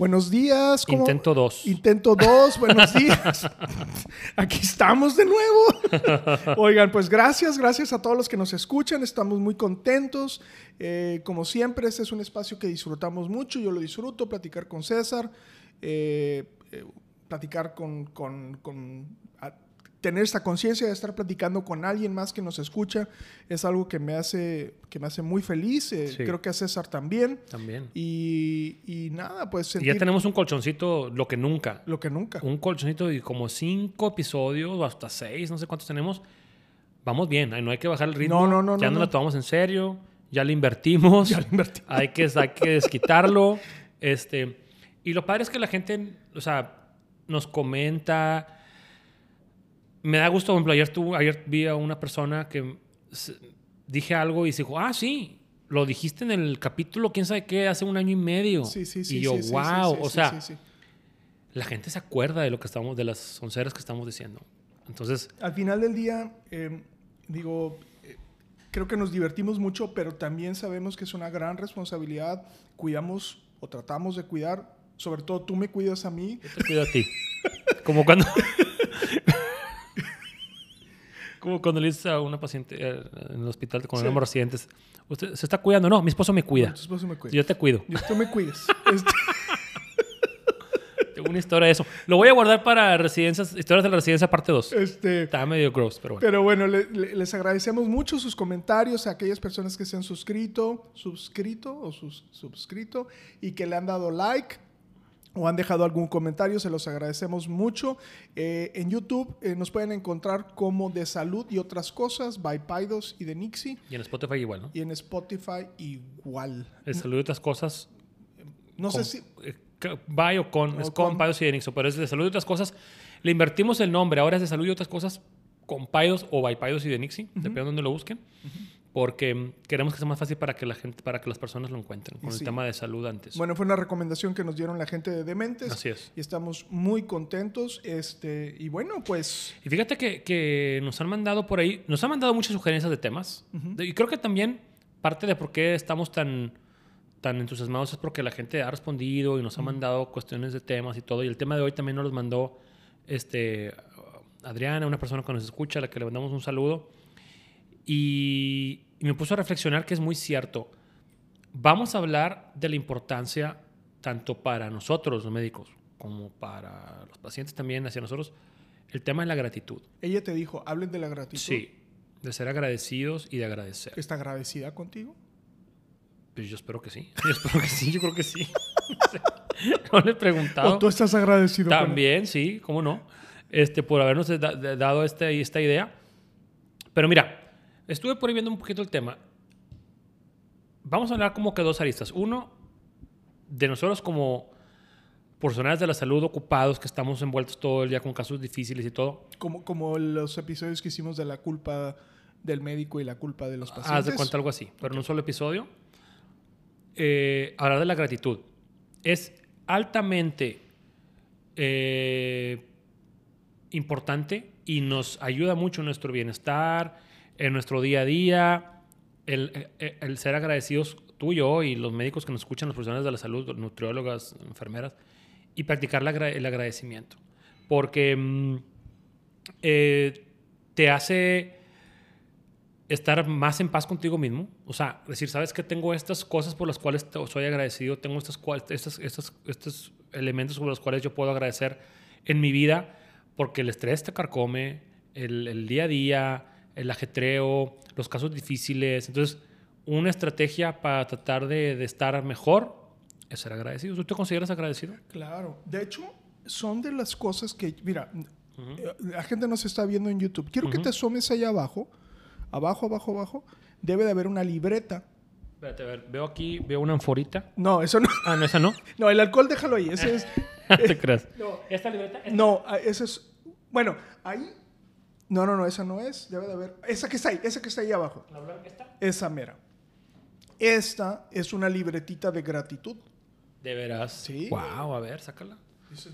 Buenos días. ¿cómo- Intento dos. Intento dos, buenos días. Aquí estamos de nuevo. Oigan, pues gracias, gracias a todos los que nos escuchan. Estamos muy contentos. Eh, como siempre, este es un espacio que disfrutamos mucho. Yo lo disfruto, platicar con César, eh, eh, platicar con, con- con- a- tener esta conciencia de estar platicando con alguien más que nos escucha. Es algo que me hace, que me hace muy feliz. Eh, Sí. Creo que a César también. También. Y, y nada, pues Y sentir ya tenemos un colchoncito, lo que nunca. lo que nunca. Un colchoncito de como cinco episodios o hasta seis, no sé cuántos tenemos. Vamos bien, no hay que bajar el ritmo. No, no, no, Ya no, no, no. la tomamos en serio, ya le invertimos. Ya le invertimos. Hay que, hay que desquitarlo. este, y lo padre es que la gente, o sea, nos comenta. Me da gusto, por ejemplo, ayer, tú, ayer vi a una persona que dije algo y se dijo, ah, sí, lo dijiste en el capítulo, quién sabe qué, hace un año y medio. Sí, sí, sí. Y yo, sí, wow, sí, o sea, sí, sí. la gente se acuerda de lo que estamos, de las sonceras que estamos diciendo. Entonces, Al final del día, eh, digo, eh, creo que nos divertimos mucho, pero también sabemos que es una gran responsabilidad. Cuidamos o tratamos de cuidar, sobre todo tú me cuidas a mí. yo te cuido a ti. Como cuando. Como cuando le dices a una paciente eh, en el hospital con Sí. éramos residentes, ¿usted se está cuidando? No, mi esposo me cuida. Tu esposo me cuida. Yo te cuido. Yo- tú me cuidas. Este, Tengo una historia de eso. Lo voy a guardar para residencias, historias de la residencia parte 2. este, Está medio gross, pero bueno. Pero bueno, le- le- les agradecemos mucho sus comentarios a aquellas personas que se han suscrito, suscrito o sus, suscrito y que le han dado like o han dejado algún comentario, se los agradecemos mucho. Eh, en YouTube eh, nos pueden encontrar como de salud y otras cosas, by Paidos y de Nixie. Y en Spotify igual, ¿no? Y en Spotify igual. El saludo y otras cosas. No con- sé si... eh, By o con, O es con. con Paidos y de Nixo, pero es de salud y otras cosas. Le invertimos el nombre, ahora es de salud y otras cosas con Paidos o by Paidos y de Nixie, depende de donde lo busquen, porque queremos que sea más fácil para que la gente, para que las personas lo encuentren, con Sí. el tema de salud antes. Bueno, fue una recomendación que nos dieron la gente de Dementes. Así es. Y estamos muy contentos. Este, y bueno, pues... Y fíjate que, que nos han mandado por ahí, nos han mandado muchas sugerencias de temas. Y creo que también parte de por qué estamos tan, tan entusiasmados es porque la gente ha respondido y nos ha mandado cuestiones de temas y todo. Y el tema de hoy también nos los mandó este, Adriana, una persona que nos escucha, a la que le mandamos un saludo. Y, y me puso a reflexionar que es muy cierto. Vamos a hablar de la importancia tanto para nosotros, los médicos, como para los pacientes también, hacia nosotros, el tema de la gratitud. Ella te dijo, hablen de la gratitud. Sí, de ser agradecidos y de agradecer. ¿Está agradecida contigo? Pues yo espero que sí. Yo espero que sí, yo creo que sí. no le he preguntado. ¿O tú estás agradecido También, sí, cómo no. Este, por habernos da- da- dado este, esta idea. Pero mira, estuve por ahí viendo un poquito el tema. Vamos a hablar como que dos aristas. Uno, de nosotros como personales de la salud ocupados, que estamos envueltos todo el día con casos difíciles y todo. Como, como los episodios que hicimos de la culpa del médico y la culpa de los pacientes. Haz de cuenta algo así, pero en un solo episodio. Eh, hablar de la gratitud. Es altamente eh, importante y nos ayuda mucho en nuestro bienestar, en nuestro día a día. El, el- el ser agradecidos tú y yo y los médicos que nos escuchan, los profesionales de la salud, nutriólogas, enfermeras, y practicar el agradecimiento. Porque mm, eh, te hace estar más en paz contigo mismo. O sea, decir, sabes que tengo estas cosas por las cuales soy agradecido, tengo estas, estas, estos elementos sobre los cuales yo puedo agradecer en mi vida, porque el estrés te carcome, el día a día, el ajetreo, los casos difíciles. Entonces, una estrategia para tratar de, de estar mejor es ser agradecido. ¿Tú te consideras agradecido? Claro. De hecho, son de las cosas que, mira, eh, la gente nos está viendo en YouTube. Quiero que te asomes allá abajo, abajo, abajo, abajo. Debe de haber una libreta. Espérate, a ver, veo aquí, veo una anforita. No, eso no. Ah, no, esa no. No, el alcohol déjalo ahí. Ese es, te creas. No. ¿Esta libreta? No, ah, ese es. Bueno, ahí. No, no, no, esa no es. Debe de haber. Esa que está ahí, esa que está ahí abajo. ¿La blanca está? Esa mera. Esta es una libretita de gratitud. De veras. Sí. Wow, a ver, sácala.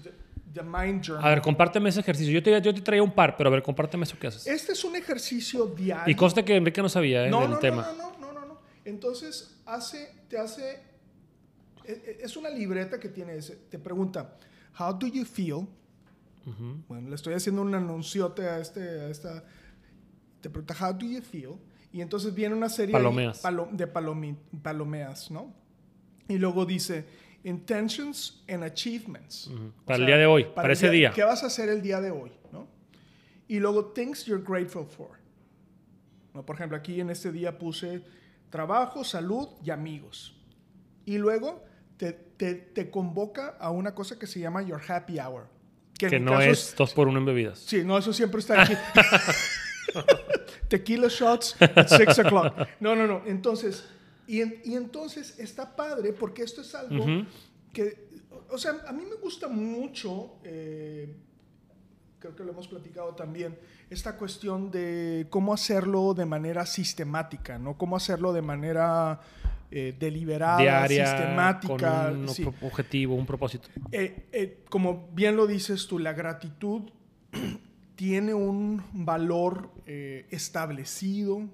The, the Mind Journal. A ver, compárteme ese ejercicio. Yo te, yo te traía un par, pero a ver, compárteme eso que haces. Este es un ejercicio diario. Y conste que Enrique no sabía ¿eh? no, del no, tema. no, no, no, no, no. Entonces, hace, te hace. e- e- Es una libreta que tiene ese. Te pregunta, How do you feel? Ujú. Bueno, le estoy haciendo un anunciote a, este, a esta. Te pregunta, How do you feel? Y entonces viene una serie Palomeas. palo- de palomi- palomeas, ¿no? Y luego dice, Intentions and Achievements. Ujú. O Para el sea, día de hoy, para, el ese día. ¿Qué vas a hacer el día de hoy? ¿no? Y luego, things you're grateful for. ¿No? Por ejemplo, aquí en este día puse trabajo, salud y amigos. Y luego te, te- te convoca a una cosa que se llama your happy hour. Que no es dos por uno en bebidas. Sí, no, eso siempre está aquí. Tequila shots at 6 o'clock. No, no, no. Entonces, y, en- y entonces está padre porque esto es algo que, o sea, a mí me gusta mucho, eh, creo que lo hemos platicado también, esta cuestión de cómo hacerlo de manera sistemática, ¿no? Cómo hacerlo de manera eh, deliberada, Diaria, sistemática. con un sí. objetivo, un propósito. Eh, eh, como bien lo dices tú, la gratitud tiene un valor establecido,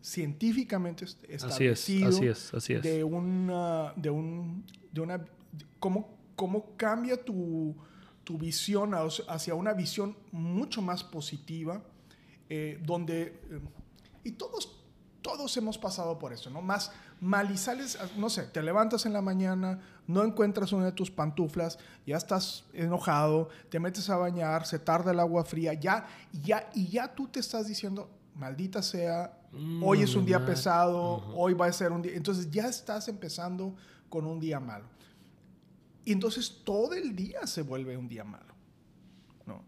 científicamente est- Así es, establecido. así es, así es. De una, de un, de una, de- cómo, cómo cambia tu, tu visión hacia- hacia una visión mucho más positiva, eh, donde, eh, y todos, todos hemos pasado por eso, ¿no? Más mal y sales, a- no sé, te levantas en la mañana, no encuentras una de tus pantuflas, ya estás enojado, te metes a bañar, se tarda el agua fría, ya, ya, y ya tú te estás diciendo, maldita sea, Mm, hoy es un día pesado, hoy va a ser un día, entonces ya estás empezando con un día malo. Y entonces todo el día se vuelve un día malo. ¿no?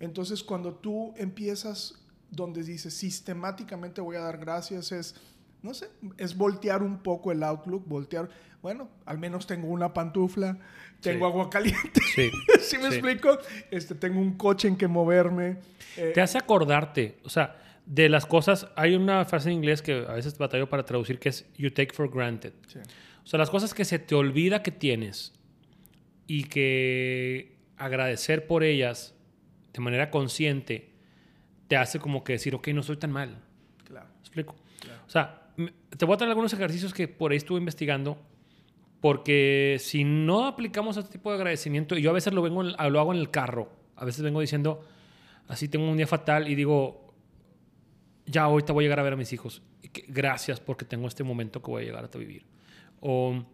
Entonces cuando tú empiezas donde dices sistemáticamente voy a dar gracias es, no sé, es voltear un poco el outlook, voltear, bueno, al menos tengo una pantufla, tengo Sí. agua caliente, Sí. ¿sí me Sí. explico? Este, tengo un coche en que moverme. eh, Te hace acordarte, o sea, de las cosas. Hay una frase en inglés que a veces batallo para traducir que es you take for granted. sí. O sea, las cosas que se te olvida que tienes y que agradecer por ellas de manera consciente te hace como que decir, ok, no soy tan mal. claro. ¿Me explico? Claro. O sea, te voy a traer algunos ejercicios que por ahí estuve investigando. Porque si no aplicamos este tipo de agradecimiento, y yo a veces lo, vengo, en- lo hago en el carro, a veces vengo diciendo, así tengo un día fatal y digo, ya ahorita voy a llegar a ver a mis hijos. Gracias porque tengo este momento que voy a llegar a vivir. O,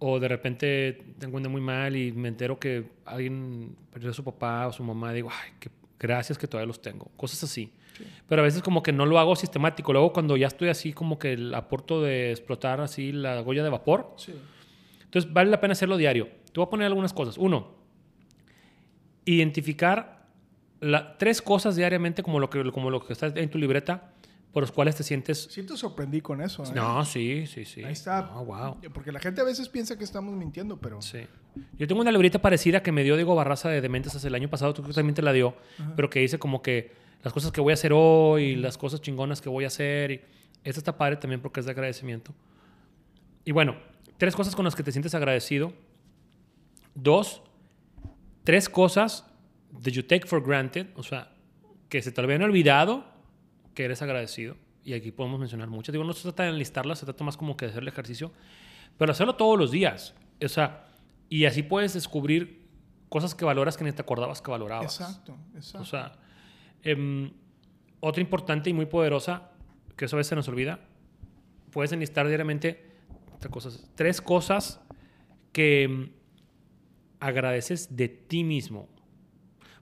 o de repente tengo un día muy mal y me entero que alguien perdió a su papá o su mamá. Digo, ay, que, gracias que todavía los tengo. Cosas así. Pero a veces como que no lo hago sistemático. Luego cuando ya estoy así como que el aporto de explotar así la goya de vapor. Sí. Entonces vale la pena hacerlo diario. Te voy a poner algunas cosas. Uno, identificar la- tres cosas diariamente como lo, que, como lo que está en tu libreta por los cuales te sientes... Sí te sorprendí con eso. ¿eh? No, sí, sí, sí. Ahí está. No, wow. Porque la gente a veces piensa que estamos mintiendo, pero... Sí. Yo tengo una libreta parecida que me dio Diego Barraza de Dementes hace el año pasado, tú también te la dio, pero que dice como que las cosas que voy a hacer hoy, las cosas chingonas que voy a hacer. Y esta está padre también porque es de agradecimiento. Y bueno, tres cosas con las que te sientes agradecido. Dos, tres cosas that you take for granted, o sea, que se te habían olvidado que eres agradecido. Y aquí podemos mencionar muchas. Digo, no se trata de enlistarlas, se trata más como que de hacer el ejercicio, pero hacerlo todos los días. O sea, y así puedes descubrir cosas que valoras que ni te acordabas que valorabas. Exacto, exacto. O sea, em, otra importante y muy poderosa, que eso a veces se nos olvida, puedes enlistar diariamente tres cosas, tres cosas que em, agradeces de ti mismo.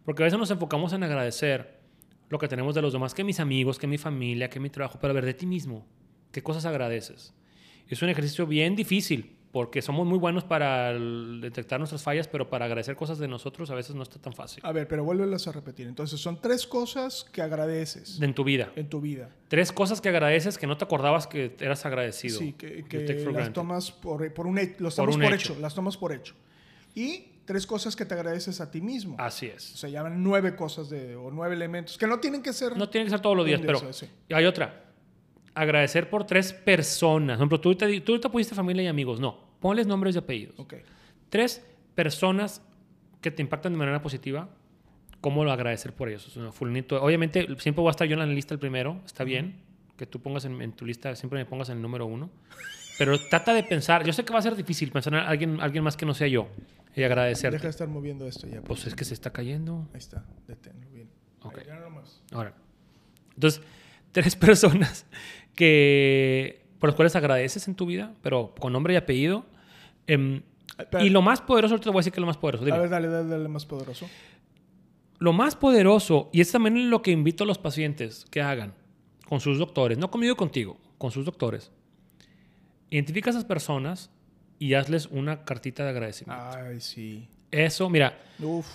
Porque a veces nos enfocamos en agradecer lo que tenemos de los demás, que mis amigos, que mi familia, que mi trabajo, pero a ver, de ti mismo, ¿qué cosas agradeces? Es un ejercicio bien difícil, porque somos muy buenos para detectar nuestras fallas, pero para agradecer cosas de nosotros a veces no está tan fácil. A ver, pero vuélvelas a repetir. Entonces, son tres cosas que agradeces En tu vida. en tu vida. Tres cosas que agradeces que no te acordabas que eras agradecido. Sí, que, que las granted. tomas por, por un hecho. Los Por un por hecho. hecho. Las tomas por hecho. Y tres cosas que te agradeces a ti mismo. Así O es. sea, ya van nueve cosas de, o nueve elementos que no tienen que ser. No tiene que ser todos los días, pero sí. hay otra. Agradecer por tres personas. Por ejemplo, tú ahorita, tú ahorita pusiste familia y amigos. No, ponles nombres y apellidos. Ok. Tres personas que te impactan de manera positiva. ¿Cómo lo agradecer por ellos? O sea, fulanito. Obviamente, siempre voy a estar yo en la lista el primero. Está bien que tú pongas en, en tu lista, siempre me pongas en el número uno. Pero trata de pensar. Yo sé que va a ser difícil pensar en alguien, alguien más que no sea yo y agradecerte. Deja de estar moviendo esto ya. Pues es que se está cayendo. Ahí está, deténlo bien. Ok. Ahí, ya nomás. Ahora, entonces, tres personas que por las cuales agradeces en tu vida, pero con nombre y apellido. Espera. y lo más poderoso, ahorita te voy a decir que es lo más poderoso. dime. A ver, dale, dale, dale más poderoso. Lo más poderoso, y es también lo que invito a los pacientes que hagan con sus doctores, no conmigo contigo, con sus doctores. Identifica a esas personas y hazles una cartita de agradecimiento. Ay, sí. Eso, mira, Uf.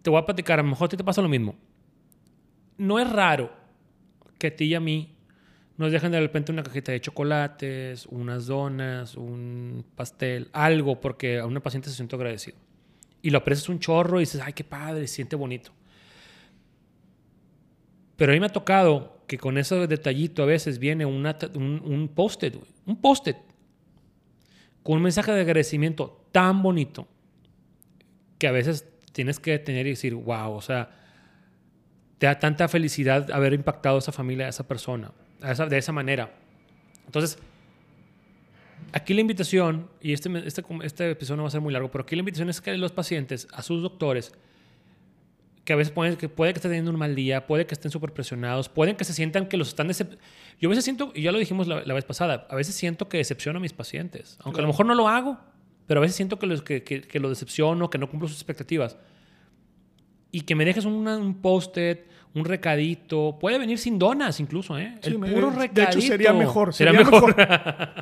te voy a platicar, a lo mejor a ti te pasa lo mismo. No es raro que a ti y a mí nos dejen de repente una cajita de chocolates, unas donas, un pastel, algo, porque a una paciente se siente agradecido. Y lo aprecias un chorro y dices, ay, qué padre, se siente bonito. Pero a mí me ha tocado que con ese detallito a veces viene un, post-it, un post-it, con un mensaje de agradecimiento tan bonito que a veces tienes que detener y decir, wow, o sea, te da tanta felicidad haber impactado a esa familia, a esa persona, de esa manera. Entonces, aquí la invitación, y este, este, este episodio no va a ser muy largo, pero aquí la invitación es que los pacientes, a sus doctores, que a veces pueden, que puede que estén teniendo un mal día, puede que estén súper presionados, pueden que se sientan que los están Yo a veces siento, y ya lo dijimos la, la vez pasada, a veces siento que decepciono a mis pacientes, aunque a lo mejor no lo hago, pero a veces siento que los, que, que, que los decepciono, que no cumplo sus expectativas. Y que me dejes una- un post-it, un recadito, puede venir sin donas incluso, ¿eh? Sí, El me- puro de recadito. hecho, sería mejor, Sería, sería mejor.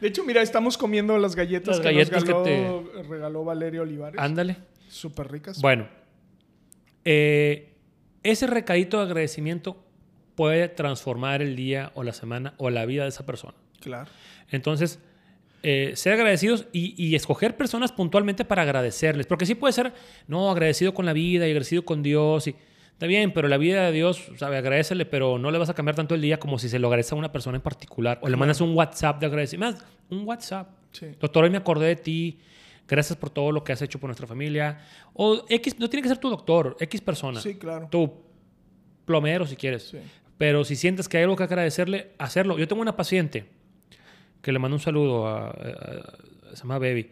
De hecho, mira, estamos comiendo las galletas Las que galletas nos que regaló, regaló Valerio Olivares. Ándale. Súper ricas. Bueno, eh, ese recadito de agradecimiento puede transformar el día o la semana o la vida de esa persona. Claro. Entonces, eh, ser agradecidos y, y escoger personas puntualmente para agradecerles. Porque sí puede ser, no, agradecido con la vida y agradecido con Dios. Y, está bien, pero la vida de Dios, sabe, agradecele, pero no le vas a cambiar tanto el día como si se lo agradece a una persona en particular. O le mandas un WhatsApp de agradecimiento. Más, un WhatsApp. Sí. Doctor, hoy me acordé de ti. Gracias por todo lo que has hecho por nuestra familia. O X, no tiene que ser tu doctor, X persona. Sí, claro. Tu plomero, si quieres. Sí. Pero si sientes que hay algo que agradecerle, hacerlo. Yo tengo una paciente que le mando un saludo a, a- a- se llama Baby.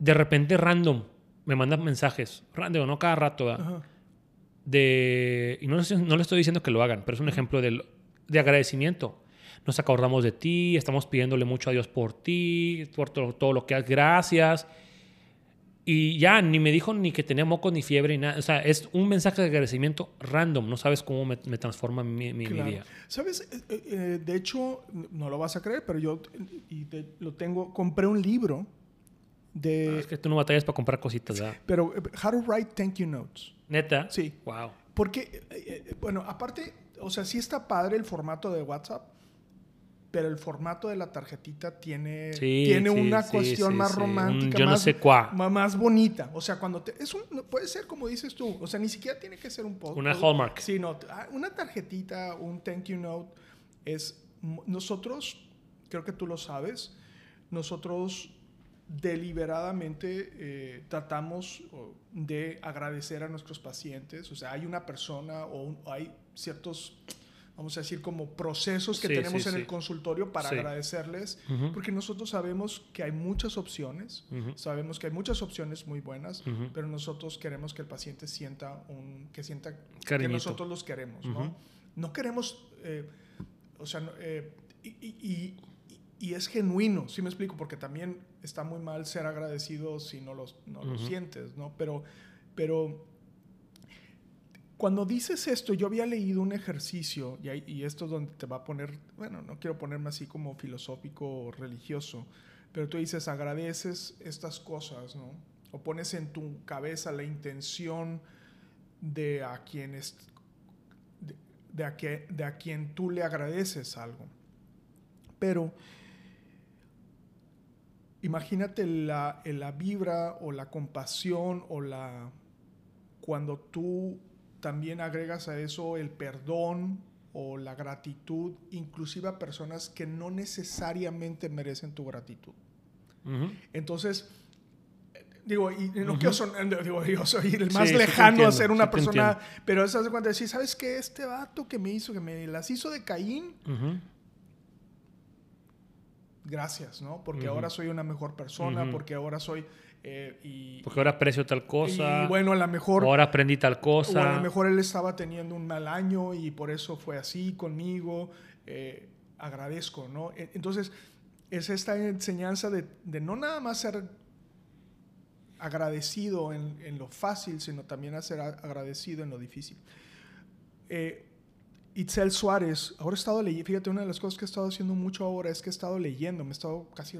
De repente, random, me manda mensajes. Random, no cada rato, de y no, no le estoy diciendo que lo hagan, pero es un ejemplo del- de agradecimiento. Nos acordamos de ti, estamos pidiéndole mucho a Dios por ti, por todo, todo lo que haces, gracias. Y ya, ni me dijo ni que tenía moco ni fiebre ni nada. O sea, es un mensaje de agradecimiento random. No sabes cómo me, me transforma mi, mi- mi Claro. día. ¿Sabes? Eh, eh, de hecho, no lo vas a creer, pero yo y te- lo tengo. Compré un libro de. Es que tú no batallas para comprar cositas, ¿verdad? Pero, eh, How to Write Thank You Notes. Neta. Sí. Wow. Porque, eh, eh, bueno, aparte, o sea, sí está padre el formato de WhatsApp, pero el formato de la tarjetita tiene, Sí, tiene sí, una sí, cuestión más romántica, yo no más, sé cuá. más bonita. O sea, cuando te, es un, puede ser como dices tú, o sea, ni siquiera tiene que ser un post. Una Hallmark. Sí, no, ah, una tarjetita, un thank you note, es, nosotros, creo que tú lo sabes, nosotros deliberadamente eh, tratamos de agradecer a nuestros pacientes. O sea, hay una persona o un- hay ciertos, vamos a decir, como procesos que Sí, tenemos sí, en sí. el consultorio para agradecerles, Ujú. porque nosotros sabemos que hay muchas opciones, Ujú. sabemos que hay muchas opciones muy buenas, Ujú. pero nosotros queremos que el paciente sienta un, que sienta que Cariñito. nosotros los queremos, ¿no? No queremos, eh, o sea, eh, y, y- y- y es genuino, ¿sí me explico? Porque también está muy mal ser agradecido si no, los, no lo sientes, ¿no? Pero, pero cuando dices esto, yo había leído un ejercicio, y, esto es donde te va a poner, bueno, no quiero ponerme así como filosófico o religioso, pero tú dices, agradeces estas cosas, ¿no? O pones en tu cabeza la intención de a quien, de a, que- de a quien tú le agradeces algo. Pero imagínate la, la vibra o la compasión o la... Cuando tú también agregas a eso el perdón o la gratitud, inclusive a personas que no necesariamente merecen tu gratitud. Entonces, digo, y no quiero digo, yo soy el más lejano a ser una persona, pero eso hace cuenta de decir, ¿sabes qué? Este vato que me hizo, que me las hizo de Caín, gracias, ¿no? Porque ahora soy una mejor persona, porque ahora soy... Eh, y, porque ahora aprecio tal cosa. Y bueno, a lo mejor... Ahora aprendí tal cosa. O a lo mejor él estaba teniendo un mal año y por eso fue así conmigo. Eh, agradezco, ¿no? E, entonces, es esta enseñanza de, de no nada más ser agradecido en, en, lo fácil, sino también a ser agradecido en lo difícil. Eh, Itzel Suárez, ahora he estado leyendo, fíjate, una de las cosas que he estado haciendo mucho ahora es que he estado leyendo, me he estado casi,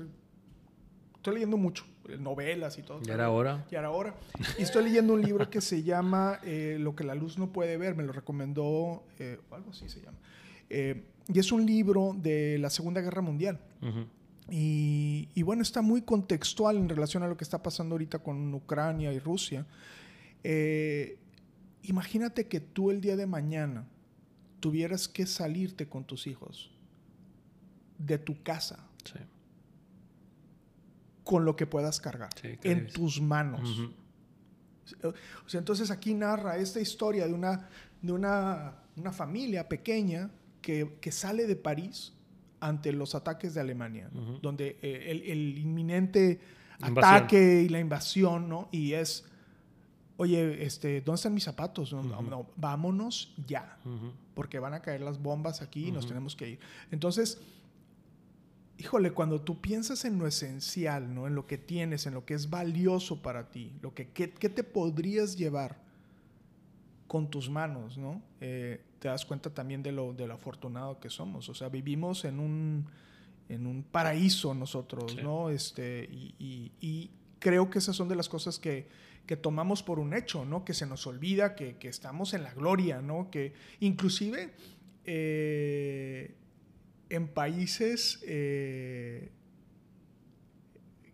estoy leyendo mucho, eh, novelas y todo. ¿Y era hora? Y era hora. Y estoy leyendo un libro que se llama eh, Lo que la luz no puede ver, me lo recomendó, eh, algo así se llama. y es un libro de la Segunda Guerra Mundial. y, y, bueno, está muy contextual en relación a lo que está pasando ahorita con Ucrania y Rusia. imagínate que tú el día de mañana tuvieras que salirte con tus hijos de tu casa con lo que puedas cargar en tus manos. o sea, entonces aquí narra esta historia de una, de una, una familia pequeña que, que, sale de París ante los ataques de Alemania, donde eh, el, el, inminente ataque y la invasión, ¿no? Y es oye, este, ¿dónde están mis zapatos? No, vámonos ya, porque van a caer las bombas aquí y nos tenemos que ir. Entonces, híjole, cuando tú piensas en lo esencial, ¿no? En lo que tienes, en lo que es valioso para ti, lo que, ¿qué, te podrías llevar con tus manos, ¿no? Eh, te das cuenta también de lo, de lo afortunado que somos. O sea, vivimos en un, en un paraíso nosotros, ¿no? Este, y, y creo que esas son de las cosas que que tomamos por un hecho, ¿no? Que se nos olvida que, estamos en la gloria, ¿no? Que inclusive eh, en países eh,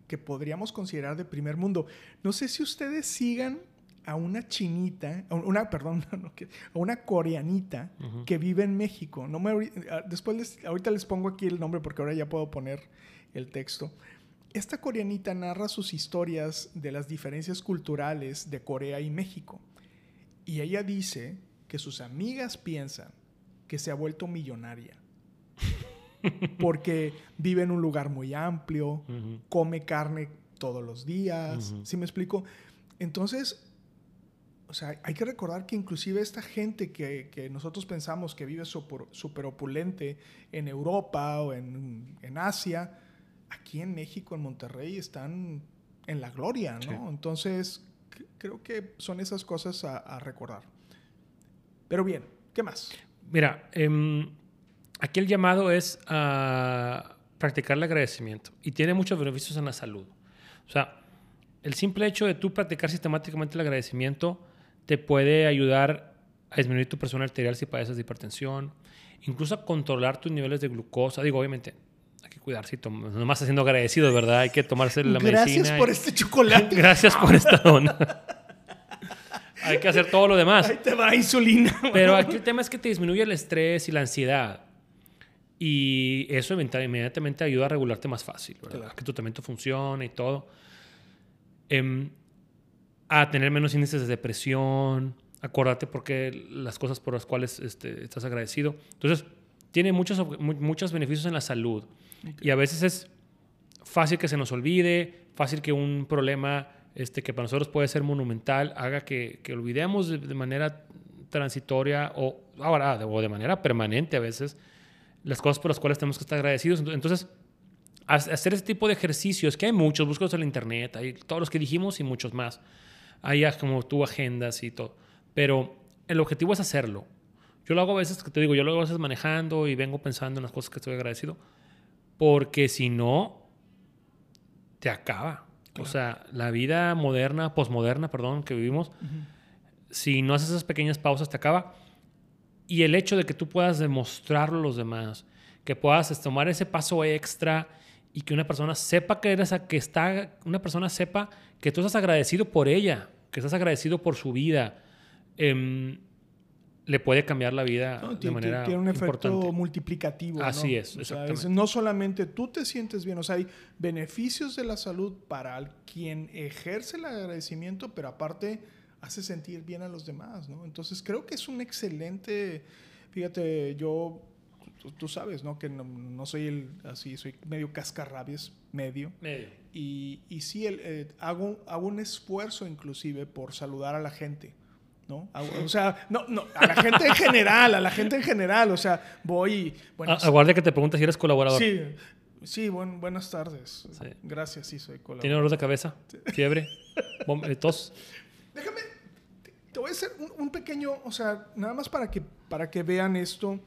que podríamos considerar de primer mundo. No sé si ustedes sigan a una chinita, una, perdón, a una coreanita que vive en México. No me, después ahorita les pongo aquí el nombre porque ahora ya puedo poner el texto esta coreanita narra sus historias de las diferencias culturales de Corea y México. Y ella dice que sus amigas piensan que se ha vuelto millonaria. Porque vive en un lugar muy amplio, come carne todos los días. ¿Sí me explico? Entonces, o sea, hay que recordar que inclusive esta gente que, nosotros pensamos que vive súper opulente en Europa o en, en Asia, aquí en México, en Monterrey, están en la gloria, ¿no? Entonces, creo que son esas cosas a, recordar. Pero bien, ¿qué más? Mira, em, aquí el llamado es a practicar el agradecimiento y tiene muchos beneficios en la salud. O sea, el simple hecho de tú practicar sistemáticamente el agradecimiento te puede ayudar a disminuir tu presión arterial si padeces de hipertensión, incluso a controlar tus niveles de glucosa. Digo, obviamente, que cuidarse, nomás haciendo agradecido, ¿verdad? Hay que tomarse la medicina. Gracias por este chocolate. Gracias por esta dona. Hay que hacer todo lo demás. Ahí te va insulina. Pero aquí el tema es que te disminuye el estrés y la ansiedad. Y eso inmediatamente ayuda a regularte más fácil, ¿verdad? Que tu tratamiento funcione y todo. Em, a tener menos índices de depresión. Acordate porque las cosas por las cuales este, estás agradecido. Entonces, tiene muchos, muchos beneficios en la salud. Y a veces es fácil que se nos olvide, fácil que un problema este, que para nosotros puede ser monumental haga que, que olvidemos de, manera transitoria o ahora o de manera permanente a veces las cosas por las cuales tenemos que estar agradecidos. Entonces, hacer ese tipo de ejercicios, que hay muchos, búscalos en la internet, hay todos los que dijimos y muchos más. Hay como tú agendas y todo. Pero el objetivo es hacerlo. Yo lo hago a veces, que te digo, yo lo hago a veces manejando y vengo pensando en las cosas que estoy agradecido. Porque si no, te acaba. O sea, la vida moderna, posmoderna, perdón, que vivimos, si no haces esas pequeñas pausas, te acaba. Y el hecho de que tú puedas demostrarlo a los demás, que puedas tomar ese paso extra y que una persona sepa que eres, a- que está, una persona sepa que tú estás agradecido por ella, que estás agradecido por su vida, em, le puede cambiar la vida ¿no? de Tiene, manera tiene un efecto importante. multiplicativo. ¿no? Así es, O sea, exactamente. no solamente tú te sientes bien, o sea, hay beneficios de la salud para quien ejerce el agradecimiento, pero aparte hace sentir bien a los demás, ¿no? Entonces creo que es un excelente, fíjate, yo, tú, tú sabes, ¿no? Que no, no soy el, así, soy medio cascarrabias, medio. Medio. Y, y sí, el, eh, hago, hago un esfuerzo inclusive por saludar a la gente. ¿no? O sea, no, no, a la gente en general, a la gente en general. O sea, voy y. Bueno, aguarde que te pregunte si eres colaborador. sí, sí buen- buenas tardes. Sí. Gracias, sí, soy colaborador. ¿Tiene dolor de cabeza? ¿Fiebre? eh, ¿Tos? Déjame, te, voy a hacer un, un pequeño, o sea, nada más para que, para que vean esto.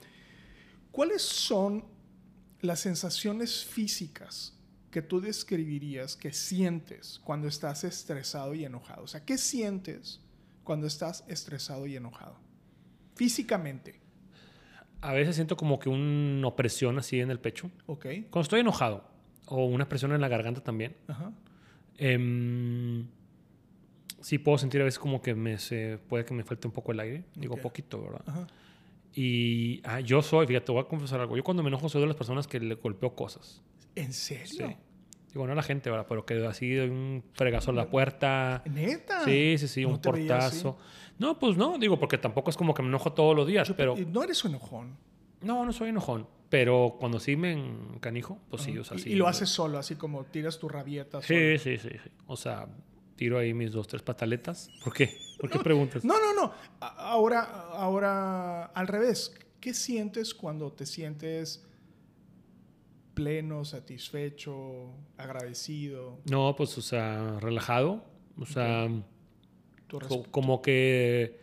¿Cuáles son las sensaciones físicas que tú describirías que sientes cuando estás estresado y enojado? O sea, ¿qué sientes cuando estás estresado y enojado? Físicamente, A veces siento como que una opresión así en el pecho. ¿ok? Cuando estoy enojado, o una presión en la garganta también. Ajá. Em, sí puedo sentir a veces como que me se, puede que me falte un poco el aire. Digo Ok. poquito, ¿verdad? Ajá. Y ah, yo soy, fíjate, te voy a confesar algo. Yo cuando me enojo soy de las personas que le golpeo cosas. ¿En serio? Sí. Digo, no a la gente, ¿verdad? Pero que así un fregazo a la puerta. ¿Neta? Sí, sí, sí, No un portazo. No, pues no, digo, porque tampoco es como que me enojo todos los días, Yo- pero... y No eres un enojón. No, no soy enojón. Pero cuando sí me encanijo, pues sí, Ajá. o sea, y, sí. y lo haces solo, así como tiras tu rabieta. solo. Sí, sí, sí, sí. O sea, tiro ahí mis dos, tres pataletas. ¿Por qué? ¿Por qué preguntas? No, no, no. Ahora, ahora al revés. ¿Qué sientes cuando te sientes pleno, satisfecho, agradecido? No, pues, o sea, relajado. O sea, como que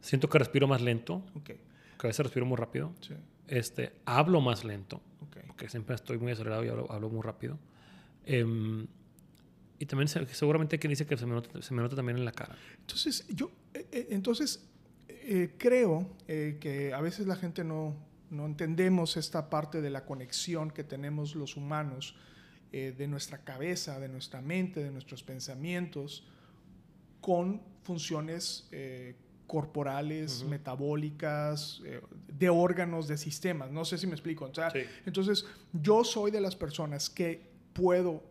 siento que respiro más lento, Ok, que a veces respiro muy rápido. sí, Este, hablo más lento, ok. porque siempre estoy muy acelerado y hablo, hablo muy rápido. Em, y también se- seguramente quien dice que se me, nota, se me nota también en la cara. Entonces, yo, eh, eh, entonces, eh, creo eh, que a veces la gente no, no entendemos esta parte de la conexión que tenemos los humanos eh, de nuestra cabeza, de nuestra mente, de nuestros pensamientos, con funciones eh, corporales, Ujú. metabólicas, eh, de órganos, de sistemas. No sé si me explico. O sea, Sí. Entonces, yo soy de las personas que puedo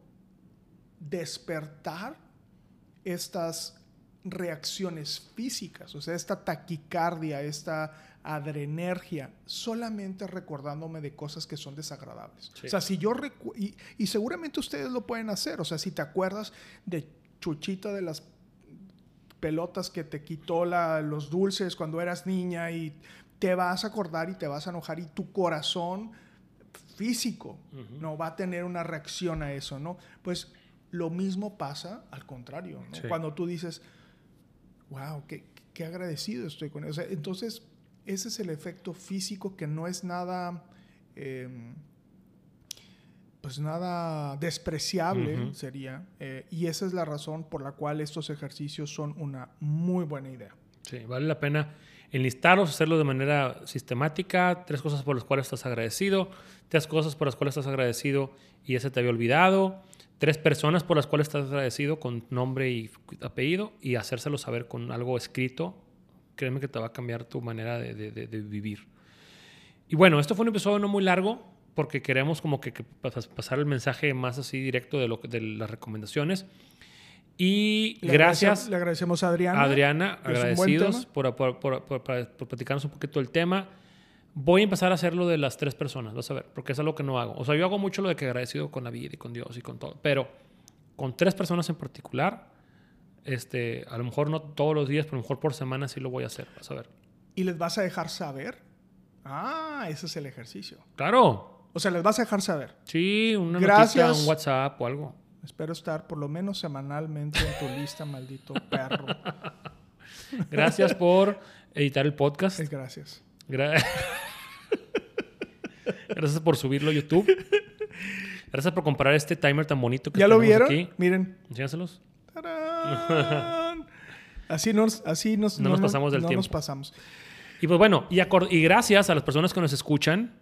despertar estas reacciones físicas, o sea, esta taquicardia, esta adrenergia, solamente recordándome de cosas que son desagradables. Sí. O sea, si yo y, y seguramente ustedes lo pueden hacer, o sea, si te acuerdas de Chuchita de las pelotas que te quitó la- los dulces cuando eras niña y te vas a acordar y te vas a enojar y tu corazón físico no va a tener una reacción a eso, ¿no? Pues lo mismo pasa al contrario, ¿no? Sí. Cuando tú dices, wow, qué, qué agradecido estoy con eso. Sea, entonces, ese es el efecto físico que no es nada, eh, pues nada despreciable sería. eh, y esa es la razón por la cual estos ejercicios son una muy buena idea. Sí, vale la pena enlistarlos, hacerlo de manera sistemática. Tres cosas por las cuales estás agradecido, tres cosas por las cuales estás agradecido y ese te había olvidado, tres personas por las cuales estás agradecido con nombre y apellido y hacérselo saber con algo escrito. Créeme que te va a cambiar tu manera de, de- de- de vivir. Y bueno, esto fue un episodio no muy largo porque queremos como que, que pas- pasar el mensaje más así directo de, lo, de las recomendaciones. Y Le gracias. Le agradecemos a Adriana. Adriana, agradecidos por, por, por, por- por- por platicarnos un poquito del tema. Voy a empezar a hacer lo de las tres personas, vas a ver, porque es algo que no hago. O sea, yo hago mucho lo de que agradecido con la vida y con Dios y con todo, pero con tres personas en particular, este, a lo mejor no todos los días, pero a lo mejor por semana sí lo voy a hacer, vas a ver. Y les vas a dejar saber. Ah, ese es el ejercicio. Claro, O sea, les vas a dejar saber. sí, una Gracias. notita, un WhatsApp o algo. Espero estar por lo menos semanalmente en tu lista, maldito perro. Gracias por editar el podcast. Gracias. Gra- Gracias por subirlo a YouTube. Gracias por comprar este timer tan bonito que ¿Ya lo vieron? aquí. Miren. Enséñaselos. Así nos, así nos, No nos pasamos del no tiempo. nos pasamos. Y pues bueno, y, gracias a las personas que nos escuchan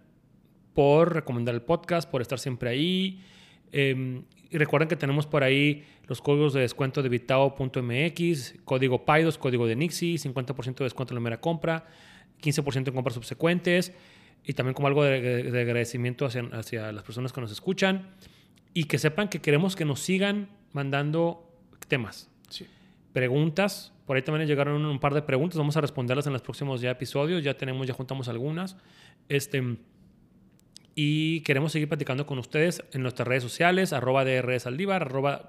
por recomendar el podcast, por estar siempre ahí. Eh, y recuerden que tenemos por ahí los códigos de descuento de vitao.mx, código PAIDOS, código de Nixie, 50% de descuento en la mera compra, 15% en compras subsecuentes y también como algo de, de agradecimiento hacia, hacia, las personas que nos escuchan y que sepan que queremos que nos sigan mandando temas, Sí. preguntas. Por ahí también llegaron un par de preguntas, vamos a responderlas en los próximos ya episodios, ya tenemos, ya juntamos algunas. Este, y queremos seguir platicando con ustedes en nuestras redes sociales, arroba DR Saldívar, arroba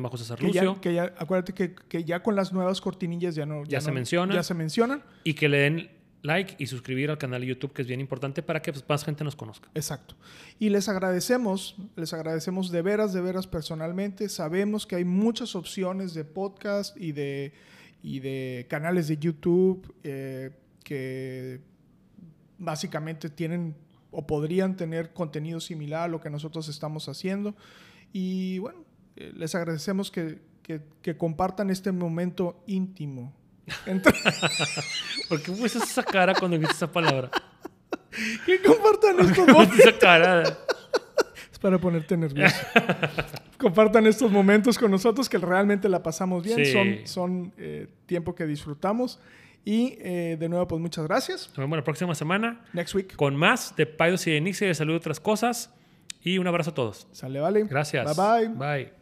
bajo César Que ya, que ya- acuérdate que, que ya con las nuevas cortinillas ya no. Ya se no- mencionan. Ya se mencionan. Y que le den like y suscribir al canal de YouTube, que es bien importante para que pues, más gente nos conozca. Exacto. Y les agradecemos, les agradecemos de veras, de veras personalmente. Sabemos que hay muchas opciones de podcast y de, y de canales de YouTube eh, que básicamente tienen o podrían tener contenido similar a lo que nosotros estamos haciendo. Y bueno, eh, les agradecemos que, que- que compartan este momento íntimo. Entre- ¿Por qué pusiste esa cara cuando viste esa palabra? que compartan estos ¿Cómo momentos. esa cara? Es para ponerte nervioso. Compartan estos momentos con nosotros que realmente la pasamos bien. Sí. Son, son eh, tiempo que disfrutamos. Y eh, de nuevo, pues muchas gracias. Nos vemos la próxima semana Next week. con más de Paidos y de Nixie, de salud y otras cosas. Y un abrazo a todos. Sale, vale. Gracias. Bye bye. Bye.